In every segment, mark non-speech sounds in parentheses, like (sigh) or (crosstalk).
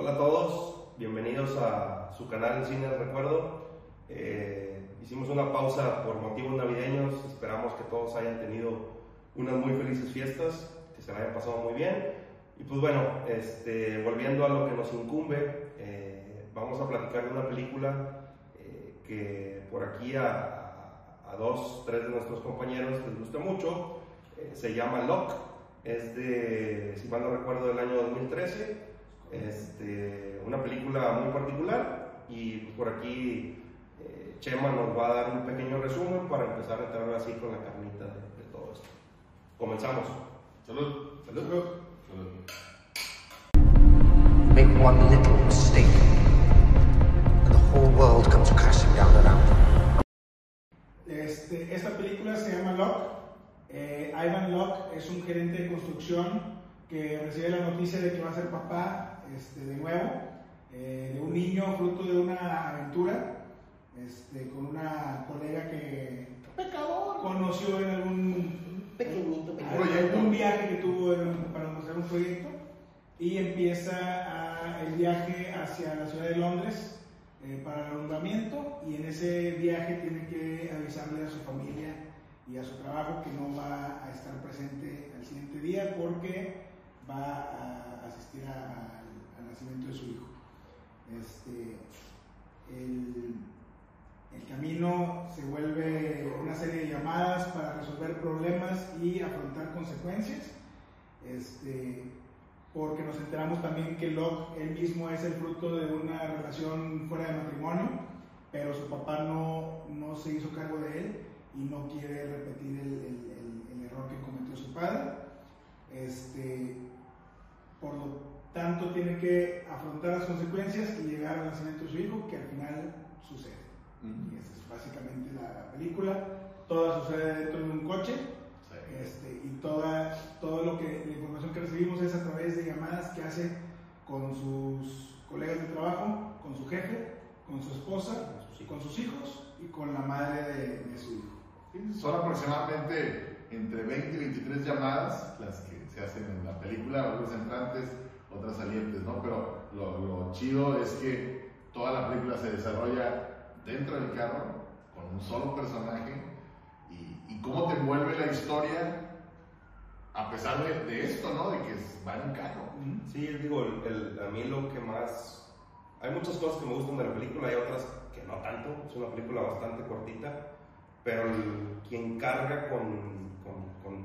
Hola a todos, bienvenidos a su canal Cine Recuerdo. Eh, hicimos una pausa por motivos navideños, esperamos que todos hayan tenido unas muy felices fiestas, que se la hayan pasado muy bien. Y pues bueno, este, volviendo a lo que nos incumbe, eh, vamos a platicar de una película eh, que por aquí a, dos, tres de nuestros compañeros les gusta mucho. Se llama Lock, es de, si mal no recuerdo, del año 2013. Este, una película muy particular y por aquí eh, Chema nos va a dar un pequeño resumen para empezar a entrar así con la carnita de, de todo esto. Comenzamos. Salud. Salud. Salud. make one little mistake, and the whole world comes crashing down around them. Este, esta película se llama Locke. Eh, Ivan Locke es un gerente de construcción que recibe la noticia de que va a ser papá este, de nuevo, eh, de un niño fruto de una aventura, este, con una colega que conoció en algún Pequeñito, viaje que tuvo en- para mostrar un proyecto y empieza a- el viaje hacia la ciudad de Londres eh, para el alumbramiento y en ese viaje tiene que avisarle a su familia y a su trabajo que no va a estar presente al siguiente día porque va a asistir a- nacimiento de su hijo. Este, el, el camino se vuelve una serie de llamadas para resolver problemas y afrontar consecuencias. Este, porque nos enteramos también que Locke él mismo es el fruto de una relación fuera de matrimonio, pero su papá no, no se hizo cargo de él y no quiere repetir el, el- error que cometió su padre. Este, por lo tanto, tiene que afrontar las consecuencias y llegar al nacimiento de su hijo, que al final sucede. Y esa es básicamente la película. Toda sucede dentro de un coche. Este, y toda, todo lo que, la información que recibimos es a través de llamadas que hace con sus colegas de trabajo, con su jefe, con su esposa, con sus hijos y con la madre de, de su hijo. Son aproximadamente entre 20 y 23 llamadas las que se hacen en la película, algunas entrantes, otras salientes, ¿no? Pero lo, lo chido es que toda la película se desarrolla dentro del carro, con un solo personaje, y, cómo te envuelve la historia a pesar de, esto, ¿no? De que va en un carro. Sí, digo, el- el- a mí lo que más... Hay muchas cosas que me gustan de la película, hay otras que no tanto. Es una película bastante cortita, pero quien carga con, con, con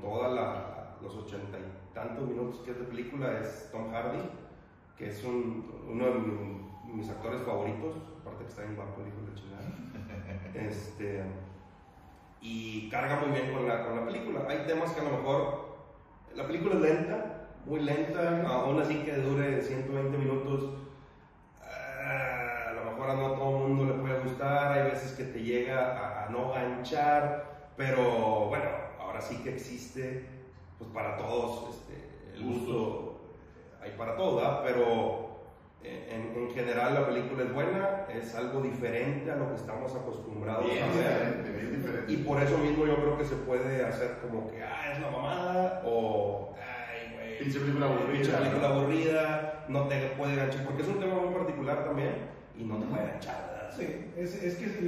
los ochenta y tantos minutos que es de película es Tom Hardy, que es un- uno de mi- mis actores favoritos, aparte que está en guapo, el hijo de chingada. (laughs) Este, y carga muy bien con la, con la película. Hay temas que a lo mejor la película es lenta, muy lenta, aún así que dure 120 minutos. ah, A lo mejor a no todo el mundo le puede gustar, hay veces que te llega a, a no ganchar, pero bueno, ahora sí que existe, pues para todos, este, el gusto hay para todo, ¿verdad? Pero eh, en, en general la película es buena, es algo diferente a lo que estamos acostumbrados Bien a ver. diferente, bien diferente. Y por eso mismo yo creo que se puede hacer como que, ah, es una mamada, o, ay, güey. Pinche película aburrida. Pinche película aburrida, no te puede ganchar, porque es un tema muy particular también, y no te puede ganchar, ¿verdad? Sí, es, es que el-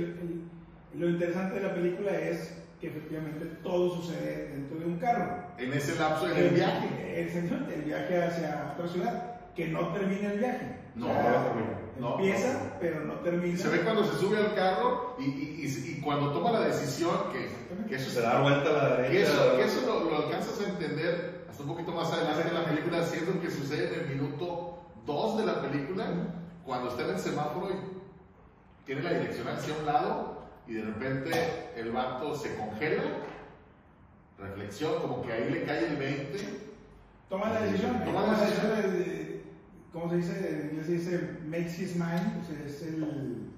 el- lo interesante de la película es que efectivamente todo sucede dentro de un carro. En ese lapso, en el viaje. Exactamente, el viaje hacia otra ciudad, que no termina el viaje. No, O sea, no empieza, no. pero no termina. Se ve cuando se sube al carro y, y- y- y cuando toma la decisión que, que eso, Se da vuelta a la derecha. que eso, que eso lo, lo alcanzas a entender hasta un poquito más adelante en la película, siendo que sucede en el minuto 2 de la película, cuando está en el semáforo y tiene la dirección hacia un lado y de repente el vato se congela, reflexión, como que ahí le cae el 20. Toma la decisión. Toma Toma la la decisión de, de- ¿cómo se dice? En inglés se dice makes his mind, o sea, es el...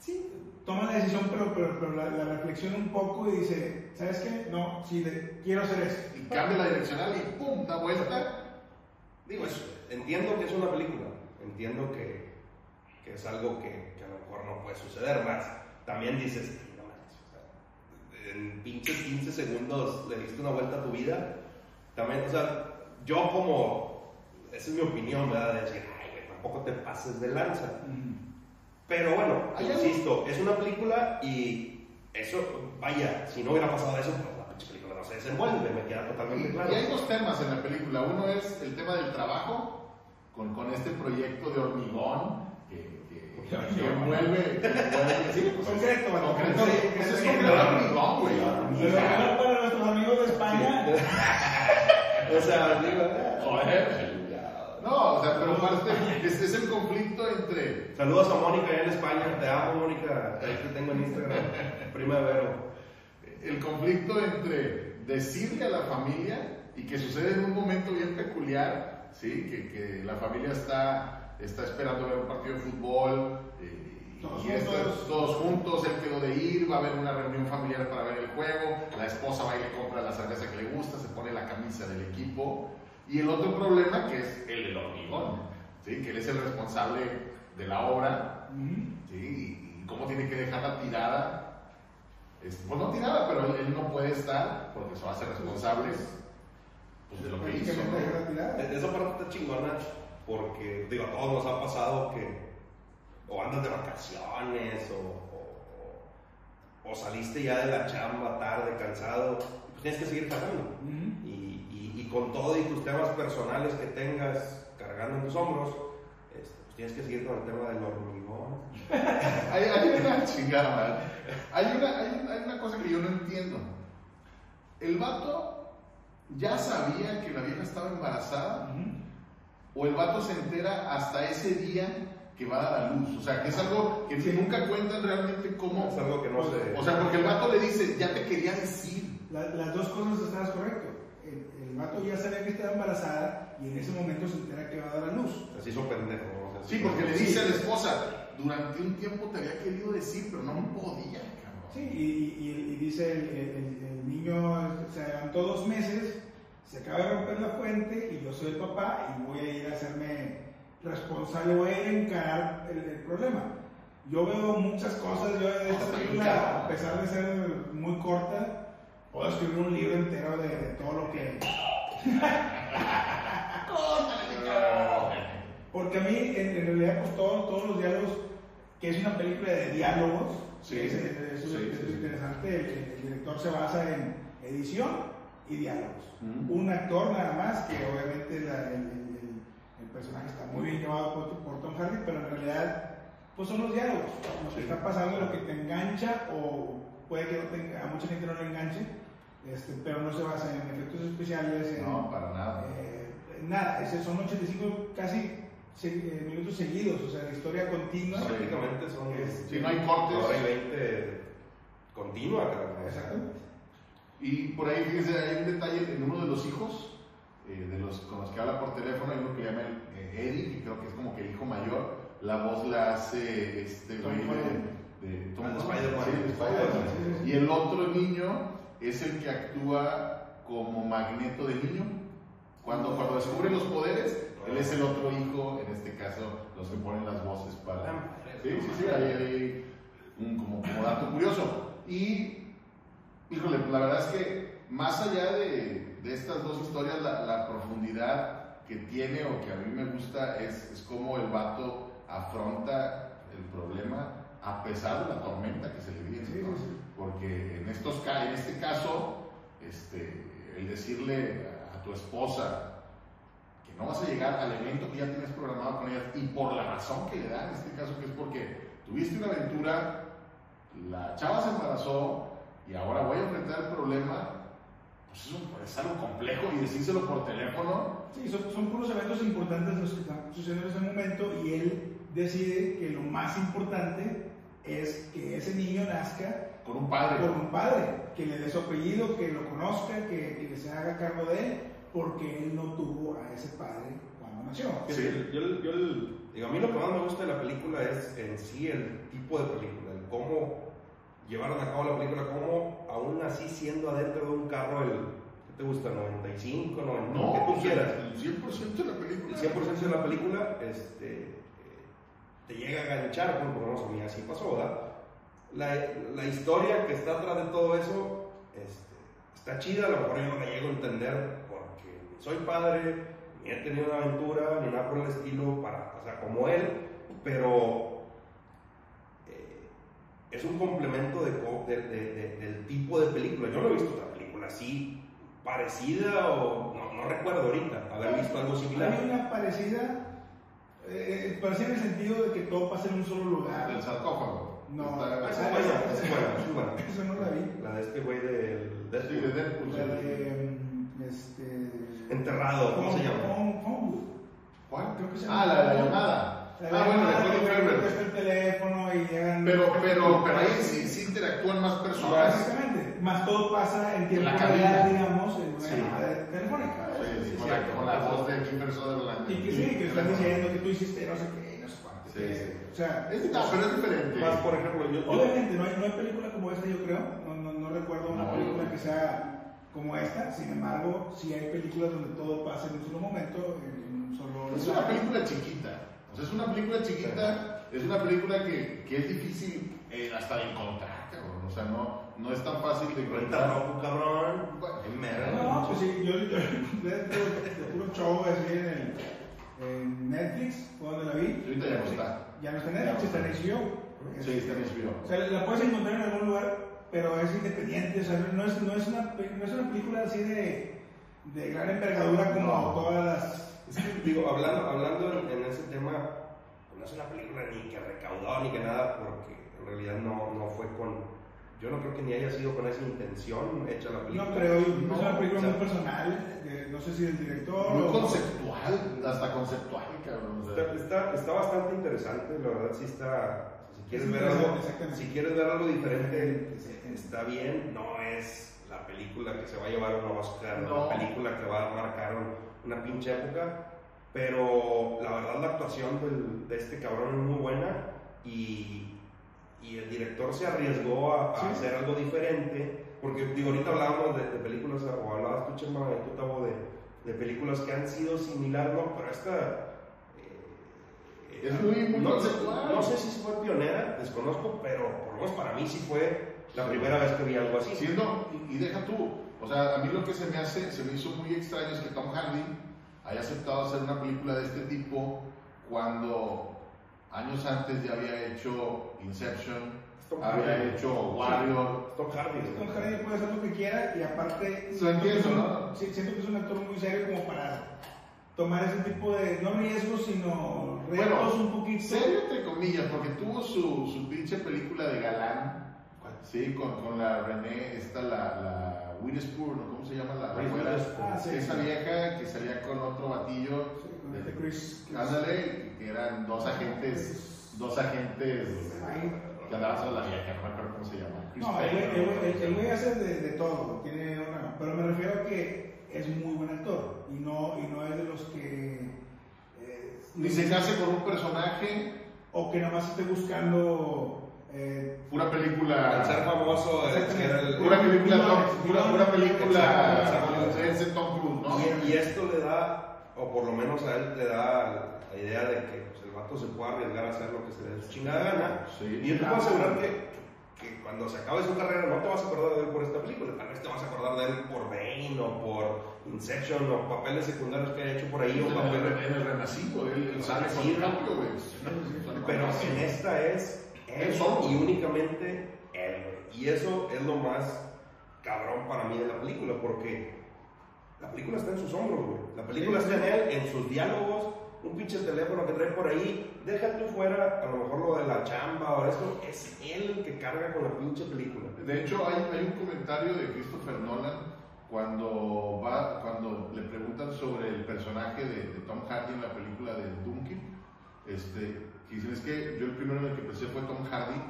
Sí, toma la decisión, pero, pero, pero la, la reflexiona un poco y dice, ¿sabes qué? No, sí, de- quiero hacer esto. Y cambia la direccional y ¡pum! da vuelta. Digo, es- entiendo que es una película, entiendo que, que es algo que, que a lo mejor no puede suceder más. También dices, en pinches 15 segundos le diste una vuelta a tu vida. También, o sea, yo como, esa es mi opinión, ¿verdad? De decir, ay, güey, ¿para tampoco te pases de lanza. Pero bueno, insisto, es una película y eso, vaya, si no hubiera pasado eso, pues la pinche película no se desenvuelve, me queda totalmente claro. Y hay dos temas en la película. Uno es el tema del trabajo, con, con este proyecto de hormigón que, que, envuelve. sí, pues, Concreto, bueno, concreto. Pues es concreto güey. Para nuestros amigos de España, O sea, Joder. No, o sea, pero aparte, es, es el conflicto entre. saludos a Mónica allá en España, te amo Mónica, ahí te tengo en Instagram, prima Vero. el conflicto entre decirle a la familia y que sucede en un momento bien peculiar, ¿sí? que, que la familia está, está esperando ver un partido de fútbol eh, Todos y estos- juntos. todos juntos, él quedó de ir, va a haber una reunión familiar para ver el juego, la esposa va y le compra la cerveza que le gusta, se pone la camisa del equipo y el otro problema que es el del hormigón, ¿sí? que él es el responsable de la obra ¿sí? Y, y cómo tiene que dejarla tirada. Es- pues no tirada, pero él, él no puede estar porque se va a hacer responsable pues, de lo que hizo. ¿no? Esa parte está chingona porque, digo, a todos nos ha pasado que o andas de vacaciones o, o- o saliste ya de la chamba tarde, cansado, pues tienes que seguir cargando. Ujú. Y, y- y con todo y tus temas personales que tengas cargando en tus hombros, este, pues tienes que seguir con el tema del hormigón. (laughs) Hay, hay una chingada, hay una, hay, una- hay una cosa que yo no entiendo. El vato ya sabía que la vieja estaba embarazada Ujú. O el vato se entera hasta ese día que va a dar a luz. O sea, que es algo que Sí. nunca cuentan realmente cómo. Es algo que no se... O sea, porque el vato le dice, ya te quería decir. La- las dos cosas estabas correcto. El, el vato ya sabía que estaba embarazada y en ese momento se entera que va a dar a luz. se hizo pendejo. ¿no? O sea, Sí, porque le dice a la esposa, durante un tiempo te había querido decir, pero no podía, cabrón. Sí, y, y- y dice el, el- el niño se adelantó dos meses, se acaba de romper la fuente y yo soy el papá y voy a ir a hacerme responsable, voy a ir a encarar el, el problema. Yo veo muchas cosas, yo de esta película, a pesar de ser muy corta, puedo escribir un libro entero de, de todo lo que... Porque a mí, en, en realidad, pues todo- todos los diálogos, que es una película de diálogos, Sí, es, es- es- sí, es interesante, el, el director se basa en edición y diálogos. Ujú. Un actor nada más, que obviamente la- el, el- el- el personaje está muy bien llevado por, por Tom Hardy, pero en realidad, pues son los diálogos, lo que está pasando, lo que te engancha o puede que no te- a mucha gente no le enganche, este, pero no se basa en efectos especiales, en, No, para nada. eh, nada, ese son 85 casi se- eh, minutos seguidos, o sea, de historia continua. Sí. Prácticamente son... Si no hay cortes. Hora y 20 continua, cara. Y por ahí, fíjense, hay un detalle en uno de los hijos, eh, de los con los que habla por teléfono, hay uno que llama eh, Eddie, que creo que es como que el hijo mayor, la voz la hace este güey de, de Tom Ah. Spider-Man. Sí, Spider-Man. Sí. Y el otro niño es el que actúa como magneto de niño. Cuando, cuando descubre los poderes, él es el otro hijo, en este caso, los que ponen las voces para... Sí, sí, sí, ahí hay un como, como dato curioso. Y, híjole, la verdad es que más allá de, de estas dos historias, la, la profundidad que tiene o que a mí me gusta es, es cómo el vato afronta el problema a pesar de la tormenta que se le viene. Sí, ¿no? sí. Porque en, estos, en este caso, este, el decirle a, a tu esposa que no vas a llegar al evento que ya tienes programado con ella y por la razón que le da, en este caso que es porque tuviste una aventura, la chava se embarazó y ahora voy a enfrentar el problema, pues es, un- es algo complejo y decírselo por teléfono, Sí, son, son puros eventos importantes los que están sucediendo en ese momento y él decide que lo más importante es que ese niño nazca con un padre. por un padre, que le dé su apellido, que lo conozca, que, que se haga cargo de él, porque él no tuvo a ese padre cuando nació. Sí. Yo, yo- yo- digo, a mí lo que más me gusta de la película es en sí el tipo de película, el cómo llevaron a cabo la película, cómo aún así siendo adentro de un carro el, ¿qué te gusta? 95, 90, No, que tú quieras. el 100% de la película. El 100% de la película este, te llega a enganchar, bueno, por lo menos a mí así pasó, ¿verdad? La, la historia que está atrás de todo eso este, está chida, a lo mejor yo no la llego a entender porque soy padre, ni he tenido una aventura, ni nada por el estilo, para, o sea, como él, pero es un complemento de, co- de- de- de- del tipo de película. Yo no he visto otra película así parecida o no, no recuerdo ahorita haber visto algo Hay similar. una parecida, eh, parecida en el sentido de que todo pasa en un solo lugar. El sarcófago. No, Está- Esa esa buena, esa. Eso no la vi. La de este güey del de Deadpool. La de. mm, Este. Enterrado, ¿cómo se llama? Home- Homewood. ¿Cuál? Creo que se Ah, la de la llamada. Ah, bueno, de llamada, Colin que Farrell. contesta el teléfono y llegan. Pero, pero, pero ahí sí, sí interactúan más personas. Exactamente. Más todo pasa en tiempo la real, digamos, en una Sí. llamada telefónica. Sí, sí, Sí, con, la, cierto. con la voz de Kiefer Sutherland. Y que sí, que están diciendo que tú hiciste no sé qué, no sé cuánto. Sí, sí. O sea, Es, no, pero es diferente. Más, por ejemplo, yo, obviamente no hay, no hay película como esta, yo creo. No, no, no recuerdo una No. película que sea como esta. Sin embargo, sí hay películas donde todo pasa en un solo momento, en un solo. Es una película chiquita. O sea, es una película chiquita. Es una película que, que es difícil eh, hasta de encontrar, cabrón. O sea, no, no es tan fácil de Cuenta encontrar. rojo, cabrón. Bueno, En No, pues sí, yo, de, de- de puro show así en, el, en Netflix, fue donde la vi. Ahorita ya no está. Ya no está en Netflix, está en HBO. Sí, está en HBO. O sea, la puedes encontrar en algún lugar, pero es independiente, o sea, no es, no es, una, no es una película así de, de gran envergadura como No. todas las... Es que, digo, hablando, hablando en, en ese tema, pues no es una película ni que recaudó ni que nada, porque en realidad no, no fue con. Yo no creo que ni haya sido con esa intención hecha la película. No creo, es No, una película o sea, muy personal, de- no sé si del director Muy o... conceptual, hasta conceptual, cabrón. o sea. Está, está, está bastante interesante, la verdad sí está. Si quieres Es ver algo, si quieres ver algo diferente, está bien. No es la película que se va a llevar un Oscar, No. la película que va a marcar un- una pinche época. Pero la verdad la actuación del- de este cabrón es muy buena y, y el director se arriesgó a, a Sí. hacer algo diferente. Porque digo, ahorita hablábamos de, de películas, o hablabas tú, Chema, tú, Tavo, de, de películas que han sido similares, ¿no? Pero esta... eh, Es muy- muy no, no sé si fue pionera, desconozco, pero por lo menos para mí sí fue la primera vez que vi algo así. Siendo, y, y deja tú, o sea, a mí lo que se me hace, se me hizo muy extraño es que Tom Hardy haya aceptado hacer una película de este tipo cuando años antes ya había hecho Inception, Tom había Hardy. hecho Warrior. Tom Hardy. Tom Hardy puede hacer lo que quiera y aparte Lo entiendo, siento que es un- ¿no? sí, siento que es un actor muy serio como para tomar ese tipo de, no riesgos, sino retos Bueno, un poquito. Serio entre comillas, porque tuvo su, su pinche película de galán, sí, con, con la René, esta la, la Witherspoon, ¿no? ¿cómo se llama la abuela? Ah, sí. Esa vieja que salía con otro batillo. Sí, con este Chris. Chris- Ándale, que eran dos agentes, dos agentes que andaban sobre la vieja, no me acuerdo cómo se llama. Chris No, el güey- hace de, de todo, tiene una, pero me refiero a que es muy buen actor y no, y no es de los que... eh, Ni se case con un personaje, o que nomás esté buscando... Eh, pura película. Al ser famoso, el- era el- Pura película, Tom- pura, película, ese Tom Cruise, ¿no? Y, y esto le da, o por lo menos a él le da la, idea de que pues, el vato se puede arriesgar a hacer lo que se le dé su chingada gana. Sí. Y yo te puedo asegurar que, que cuando se acabe su carrera no te vas a acordar de él por esta película, tal vez te vas a acordar de él por Bane o por Inception o papeles secundarios que haya hecho por ahí o En el, papeles... en el Renacido, él, sale con cambio, güey. Pero en esta es él solo. y únicamente él. Y eso es lo más cabrón para mí de la película, porque la película está en sus hombros, güey. La película Sí, está en él, en sus diálogos, un pinche teléfono que trae por ahí. Deja tú fuera, a lo mejor lo de la chamba o esto, es él el que carga con la pinche película. De hecho, hay, hay un comentario de Christopher Nolan cuando, va, cuando le preguntan sobre el personaje de, de Tom Hardy en la película de Duncan. Este, que dicen, es que yo el primero en el que pensé fue Tom Hardy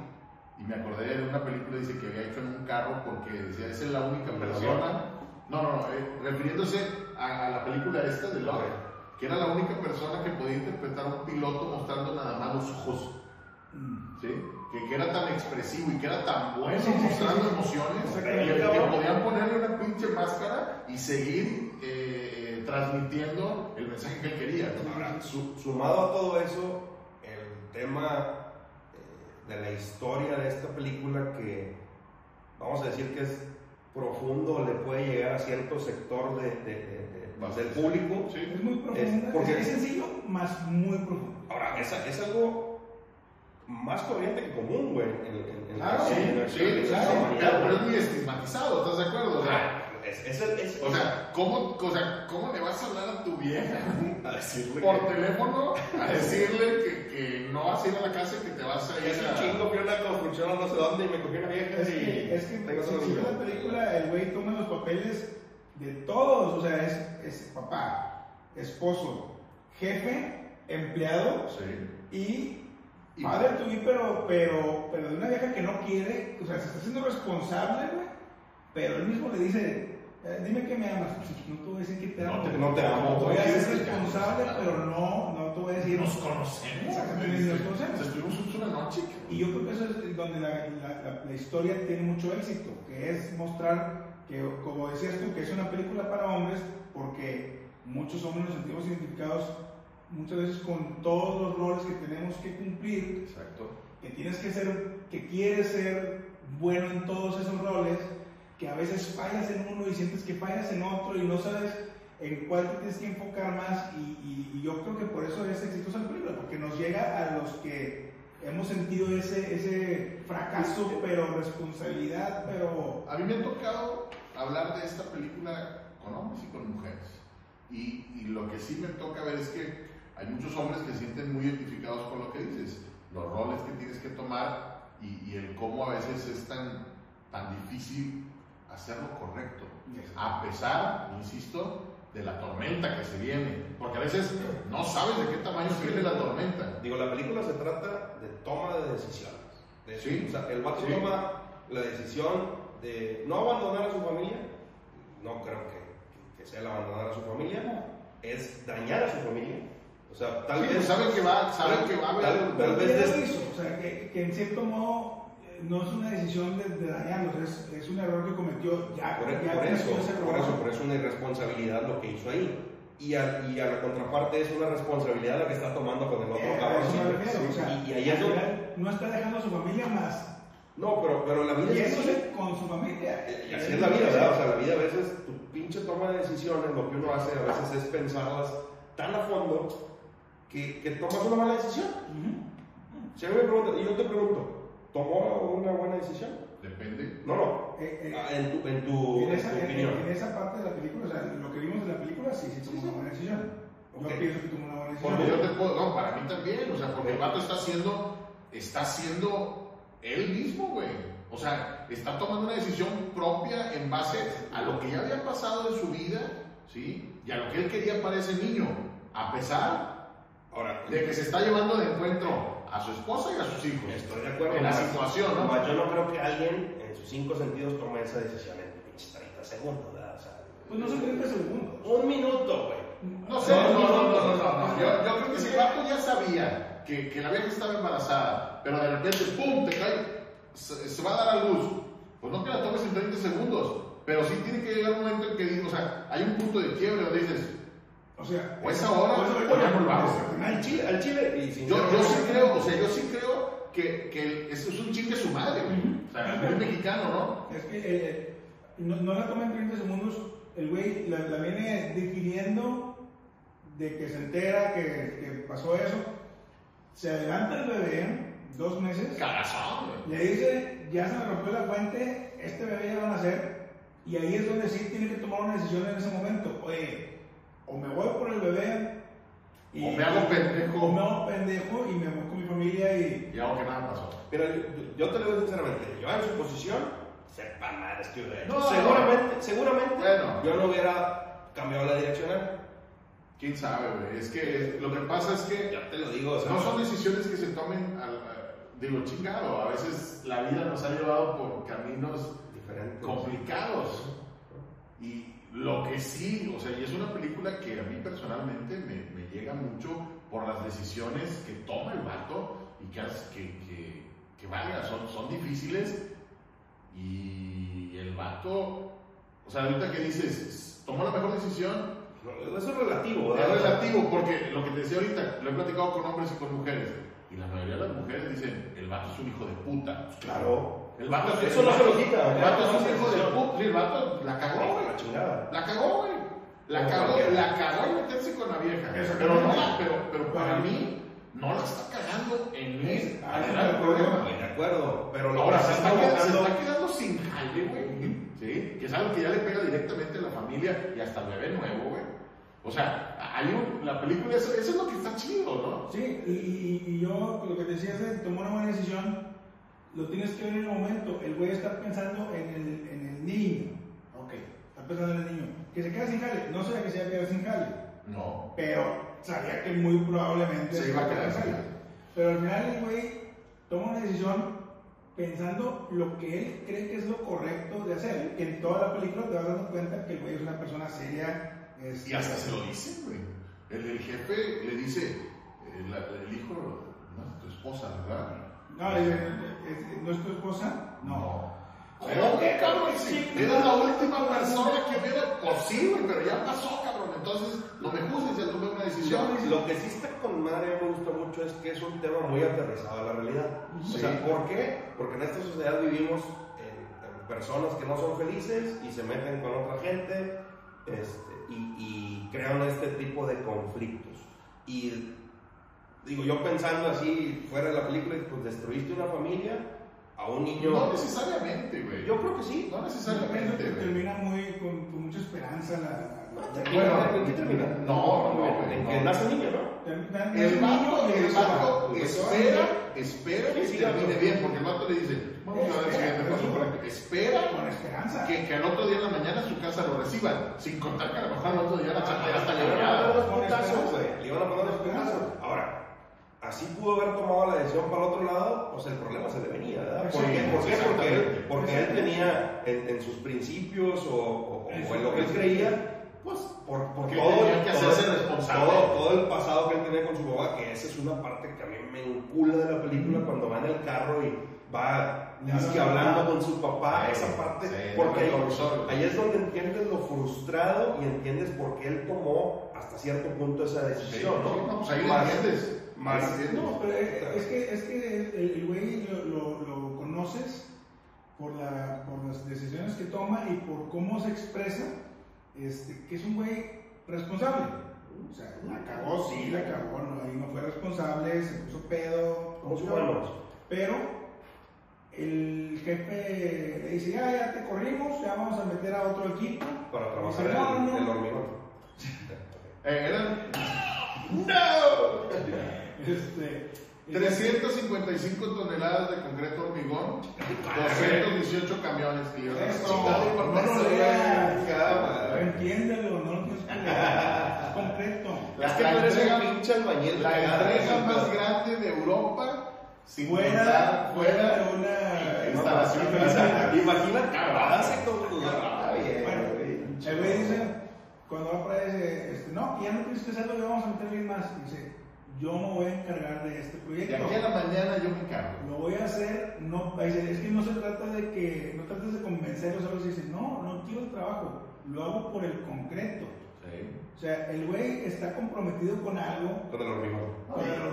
y me acordé de una película dice que había hecho en un carro porque decía, esa es la única ¿De persona. No, no, no, eh, refiriéndose a, a la película esta de Love, que era la única persona que podía interpretar a un piloto mostrando nada más los ojos. ¿sí? Que, que era tan expresivo y que era tan bueno Sí, mostrando sí. emociones que, Exactamente. que podían ponerle una pinche máscara y seguir eh, eh, transmitiendo el mensaje que él quería. Ahora, su- sumado a todo eso, tema eh, de la historia de esta película que vamos a decir que es profundo le puede llegar a cierto sector de, de- de- del público. Sí. Es muy profunda, porque- es, es sencillo, más muy profundo. Ahora, es, es algo más corriente que común, güey. En, en, en Claro, la- Sí, sí, la- claro, pero, pero es muy estigmatizado, ¿estás de acuerdo? O sea, Ah, es, es, es- o sea, ¿cómo, o sea, ¿cómo le vas a hablar a tu vieja (laughs) a decirle por que- teléfono a decirle que, no vas a ir a la casa y que te vas a ir es un a... chingo, fui a una construcción no sé dónde y me cogí una vieja Es y... que, es que tengo si, la película, el güey toma los papeles de todos, o sea, es, es papá, esposo, jefe, empleado Sí. y Y- padre be, pero, pero, pero de una vieja que no quiere, o sea, se está haciendo responsable, güey, pero él mismo le dice, eh, dime que me amas, no te voy a decir que te No amo, te- no te amo, voy a ser responsable, pero no te voy a decir, Nos conocemos. Exactamente, nos conocemos. Estuvimos juntos una noche. Y yo creo que eso es donde la, la- la- la historia tiene mucho éxito, que es mostrar que, como decías tú, que es una película para hombres, porque muchos hombres nos sentimos identificados muchas veces con todos los roles que tenemos que cumplir, Exacto. que tienes que ser, que quieres ser bueno en todos esos roles, que a veces fallas en uno y sientes que fallas en otro y no sabes en cuál te tienes que enfocar más y, y- y yo creo que por eso es exitosa la película, porque nos llega a los que hemos sentido ese, ese fracaso, pero responsabilidad, pero... A mí me ha tocado hablar de esta película con hombres y con mujeres. Y, y lo que sí me toca ver es que hay muchos hombres que se sienten muy identificados con lo que dices, los roles que tienes que tomar y, y el cómo a veces es tan, tan difícil hacer lo correcto. A pesar, insisto, de la tormenta que se viene. Porque a veces no sabes de qué tamaño se viene la tormenta. Digo, la película se trata de toma de decisiones. De- Sí. O sea, el vato Sí. toma la decisión de no abandonar a su familia. No creo que, que sea el abandonar a su familia. Es dañar a su familia. O sea, tal Sí, vez. saben que va- saben que va a haber- Tal, tal Pero vez. des- hizo, o sea, que, que en cierto modo no es una decisión de, de dañarlos, es, es un error que cometió ya. Por, ya por eso, por eso, por eso una irresponsabilidad lo que hizo ahí. Y a, y a la contraparte es una responsabilidad la que está tomando con el otro Eh, cabrón. Sí, o sea, y, y ahí es donde. no está dejando a su familia más. No, pero, pero la vida Y es eso es con su familia. Y así es la vida, ¿verdad? O sea, la vida a veces, tu pinche toma de decisiones, lo que uno hace a veces es pensarlas tan a fondo que, que tomas una mala decisión. Ujú. Si a mí me preguntan, y yo te pregunto, ¿tomó una buena decisión? Depende. No, no. Eh, eh, Ah, En tu, en tu, en, en esa, tu en- opinión. en esa parte de la película, o sea, lo que vimos de la película, sí, sí tomó una buena decisión. Yo Ok. pienso que tomó una buena decisión. Porque yo te puedo, no, para mí también, o sea, porque el vato está haciendo, está haciendo él mismo, güey. O sea, está tomando una decisión propia en base a lo que ya había pasado en su vida, ¿sí? Y a lo que él quería para ese niño, a pesar Ahora, de que se está llevando de encuentro a su esposa y a sus hijos. estoy de acuerdo. En la situación, ¿no? más Yo no creo que alguien en sus cinco sentidos tome esa decisión en pinches 30 segundos, ¿verdad? O sea, Pues no son 30 segundos. un minuto, güey. No sé, no, no, no, no, no, no. Yo, yo creo que si el vato ya sabía que, que la vieja estaba embarazada, pero de repente, ¡pum!, te cae, se, se va a dar a luz. Pues no que la tomes en 30 segundos, pero sí tiene que llegar un momento en que, digo, o sea, hay un punto de quiebre donde dices, O sea, O es ahora, por eso o ya no lo hago. Al chile, al chile. Y yo, yo sí creo, o sea, yo sí creo que, que eso es un chingue su madre, güey. O sea, es mexicano, ¿no? Es que eh, no, no la toma en 30 segundos, el güey la, la viene digiriendo de que se entera que, que pasó eso, se adelanta el bebé, dos meses, Cagazón, güey. le dice, ya se me rompió la fuente, este bebé ya va a nacer, y ahí es donde sí tiene que tomar una decisión en ese momento, oye, o me voy por el bebé, O me hago pendejo. o me hago pendejo y me voy con mi familia y... Y hago que nada pasó. Mira, yo, yo te lo digo sinceramente, yo en su posición, sepa madres que hubiera hecho. No, seguramente, seguramente, Bueno. yo no hubiera cambiado la direccional. ¿Quién sabe, güey? Es que lo que pasa es que Ya te lo digo, o sea, no son decisiones que se tomen, al, digo, chingado. A veces la vida nos ha llevado por caminos diferentes. complicados. Y lo que sí, o sea, y es una película que a mí personalmente me, me llega mucho por las decisiones que toma el vato y que, que, que, que vaya, son, son difíciles. Y el vato, o sea, ahorita que dices, tomó la mejor decisión, Eso es relativo, es ¿verdad? relativo, porque lo que te decía ahorita, lo he platicado con hombres y con mujeres, y la mayoría de las mujeres dicen, el vato es un hijo de puta. Claro. El vato, Eso el no se lo quita, El vato es un hijo de decisión. puta. Sí, el vato la cagó, güey. la chingada. La cagó, güey. La cagó, la cagó en meterse con la vieja. Pero, no la, pero, pero para mí, no la está cagando en ir Ah, no, el problema. De acuerdo, pero lo Ahora se está, quedando, se buscando- está quedando sin jale, güey. ¿Sí? Que es algo que ya le pega directamente a la familia y hasta al bebé nuevo, güey. O sea, hay un, la película, eso, eso es lo que está chido, ¿no? Sí, y, yo lo que te decía es tomar una buena decisión, lo tienes que ver en el momento. El güey está pensando en el, en el niño. Ok, está pensando en el niño. Que se queda sin jale. No sabía que se iba a quedar sin jale, No. pero sabía que muy probablemente Se iba a quedar sin jale. Pero al final el güey toma una decisión pensando lo que él cree que es lo correcto de hacer. En toda la película te vas dando cuenta que el güey es una persona seria. este, Y hasta se lo dicen, güey. El, el jefe le dice, eh, la- el hijo, no, tu esposa, ¿verdad? No, "¿Es- ¿no es tu esposa? No. ¿Cómo que, cabrón? Sí, eres la última persona que veo. Pues sí, güey, pero ya pasó, cabrón. Entonces, no me juzgues, ya tomé una decisión. Lo que sí está con madre me gusta mucho es que es un tema muy aterrizado a la realidad. Sí. O sea, ¿por qué? Porque en esta sociedad vivimos en, en personas que no son felices y se meten con otra gente este, y, y crean este tipo de conflictos. Y digo, yo pensando así fuera de la película, pues destruiste una familia a un niño. No necesariamente, güey. Yo creo que sí. No necesariamente, termina muy con, con mucha esperanza la. Bueno, ¿en qué termina? no, no, en no. que nace el niño, ¿no? termina- El vato, el vato se va. espera, espera que Sí, termine sí. bien, porque el vato le dice, vamos a ver el siguiente paso por aquí. Espera Con esperanza. que, que al otro día en la mañana su casa lo reciban, sin contar que a lo mejor al otro día la chapa ya está Le iban a poner los putazos, güey. Le iban a poner los putazos. Ahora, así pudo haber tomado la decisión para el otro lado, pues el problema se le venía, ¿verdad? ¿Por Sí, qué? ¿Por qué? Porque él, porque él tenía en, en sus principios o, o- o En lo que él creía, pues por, por todo, que todo- responsable. Todo, todo el pasado que él tenía con su papá, que esa es una parte que a mí me encula de la película cuando va en el carro y va dizque no- hablando con su papá, esa parte, sí, porque ahí es donde entiendes lo frustrado y entiendes por qué él tomó hasta cierto punto esa decisión, sí, ¿no? no, pues ahí lo entiendes. Más-. No, pero es, es que, es que el, güey lo, lo, lo conoces por, la, por las decisiones que toma y por cómo se expresa, este, que es un güey responsable. O sea, la cagó, sí, la cagó, no, ahí no fue responsable, se puso pedo. Pero el jefe le dice, ya, ya te corrimos, ya vamos a meter a otro equipo. Para trabajar Dice, no, el, no. el hormigón. (laughs) Eh, ¡No! (laughs) Este, 355 toneladas de concreto hormigón, 218 camiones a Eso, la no lo leas. Entiéndelo, no lo. Es concreto. Es que eres un pinche albañil. La ¿no? más grande de Europa, sin Fuera, fuera de una instalación. Imagina cagarse con tu bien, Bueno, el güey dice, cuando va ese, este, no, ya no tienes que hacerlo, ya vamos a meter bien más. Dice, yo me voy a encargar de este De proyecto. aquí a la mañana yo me encargo. Lo voy a hacer, no, es que no se trata de que, no trates de convencerlos, solo dice, no, no quiero el trabajo, lo hago por el concreto. O sea, el güey está comprometido con algo. Con el hormigón.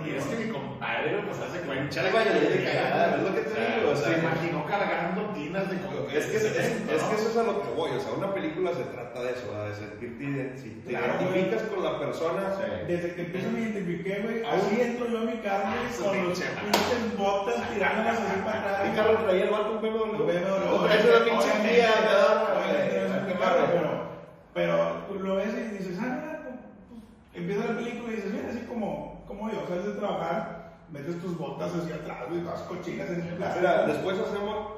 Y, y es que mi compadre, pues hace cuenta. Albañil de cagada, es lo que te digo, o sea, se imaginó cargando tinas de Es que, es, que eso es a lo que voy, o sea, una película se trata de eso, de sentirte, si te Claro, identificas con la persona, Sí. Desde que empiezo me identifiqué, güey, así entro yo a mi carro, Su con los pinche pinches botas tirándolas así para atrás. ¿qué carro traía el vato un BMW? Vez una pinche Kia, ¿verdad? pero, pero tú lo ves y dices, ah, mira, pues, empieza la película y dices, mira, así como, como yo, sales de trabajar, metes tus botas hacia atrás, güey, vas cochinas en el plástico. Mira, después hacemos,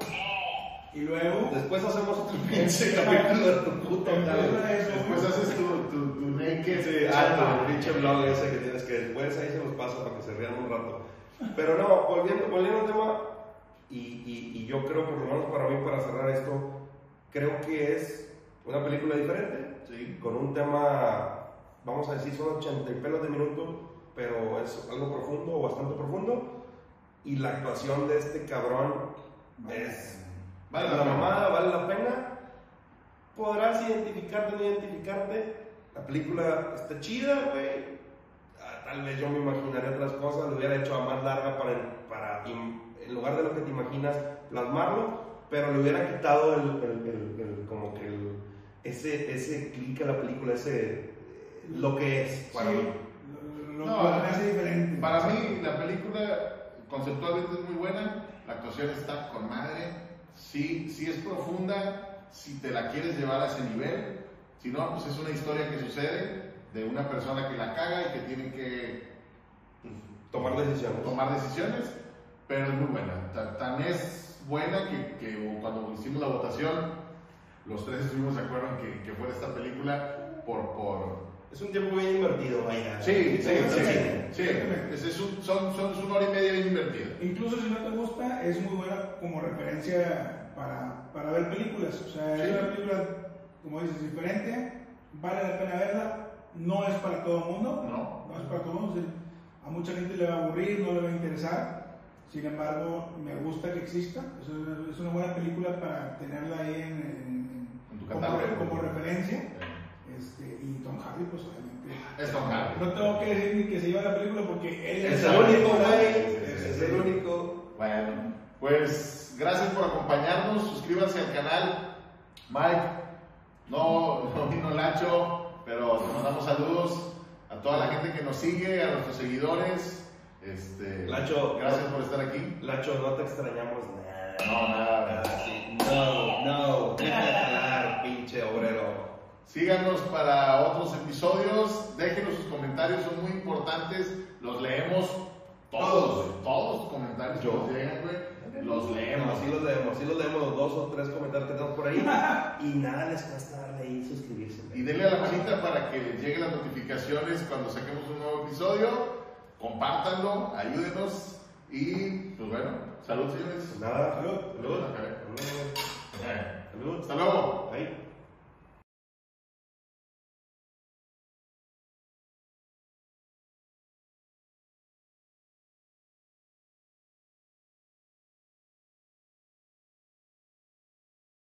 y luego, después hacemos otro (laughs) pinche capítulo de tu eso, Después haces tu, tu, tu naked. Sí, ah, el pinche blog ese que tienes que después ahí se los paso para que se rían un rato. Pero no, volviendo, volviendo al tema, y, y, y yo creo, por lo menos para mí, para cerrar esto, creo que es una película diferente, Sí. con un tema, vamos a decir, son 80 y pelos de minuto, pero es algo profundo, bastante profundo, y la actuación de este cabrón es Vale la mamada, vale la pena. Podrás identificarte o no identificarte. La película está chida, güey. Ah, Tal vez yo me imaginaría otras cosas, lo hubiera hecho a más larga para, para en lugar de lo que te imaginas, plasmarlo, pero le hubiera quitado el, el- el- el- como que el, ese, ese clic a la película, ese, lo que es para Sí, mí. lo, lo- No, lo que hace diferente. Para mí, la película conceptualmente es muy buena, la actuación está con madre, sí, sí es profunda, si te la quieres llevar a ese nivel, si no, pues es una historia que sucede de una persona que la caga y que tiene que Tomar decisiones. tomar decisiones, pero es muy buena. Ta- Tan es buena que, que cuando hicimos la votación, los tres estuvimos de acuerdo en que, que fuera esta película por... por... Es un tiempo bien invertido, vaya. Sí, sí, sí, cine. sí, es, es un- son, son, es una hora y media bien invertida. Incluso si no te gusta, es muy buena como referencia para, para ver películas. O sea, Sí. es una película, como dices, diferente, vale la pena verla, no es para todo el mundo, No. no es para todo el mundo. o sea, a mucha gente le va a aburrir, no le va a interesar. Sin embargo, me gusta que exista. Es una, es una buena película para tenerla ahí en, en- En tu como, catálogo. como referencia. Este, y Tom Hardy, pues obviamente. Es Tom Hardy. No tengo que decir ni que se lleva la película porque él Es el el único, Es el único. Bueno, pues gracias por acompañarnos, suscríbanse al canal. Mike, no, no vino Lacho, pero te mandamos saludos a toda la gente que nos sigue, a nuestros seguidores. Este, Lacho. gracias por estar aquí. Lacho, no te extrañamos nada. No, nada. Sí. No, no. Deja pinche obrero. Síganos para otros episodios, déjenos sus comentarios, son muy importantes, los leemos todos, todos los comentarios que Yo. nos llegan, güey, los leemos. Sí los leemos, sí los leemos los dos o tres comentarios que tenemos por ahí. (laughs) y nada les cuesta darle ahí suscribirse. Y denle a la manita para que les lleguen las notificaciones cuando saquemos un nuevo episodio. Compártanlo, ayúdenos. Y pues bueno, salud señores. Nada. Salud. Salud. Salud. Salud. Hasta luego. Ahí.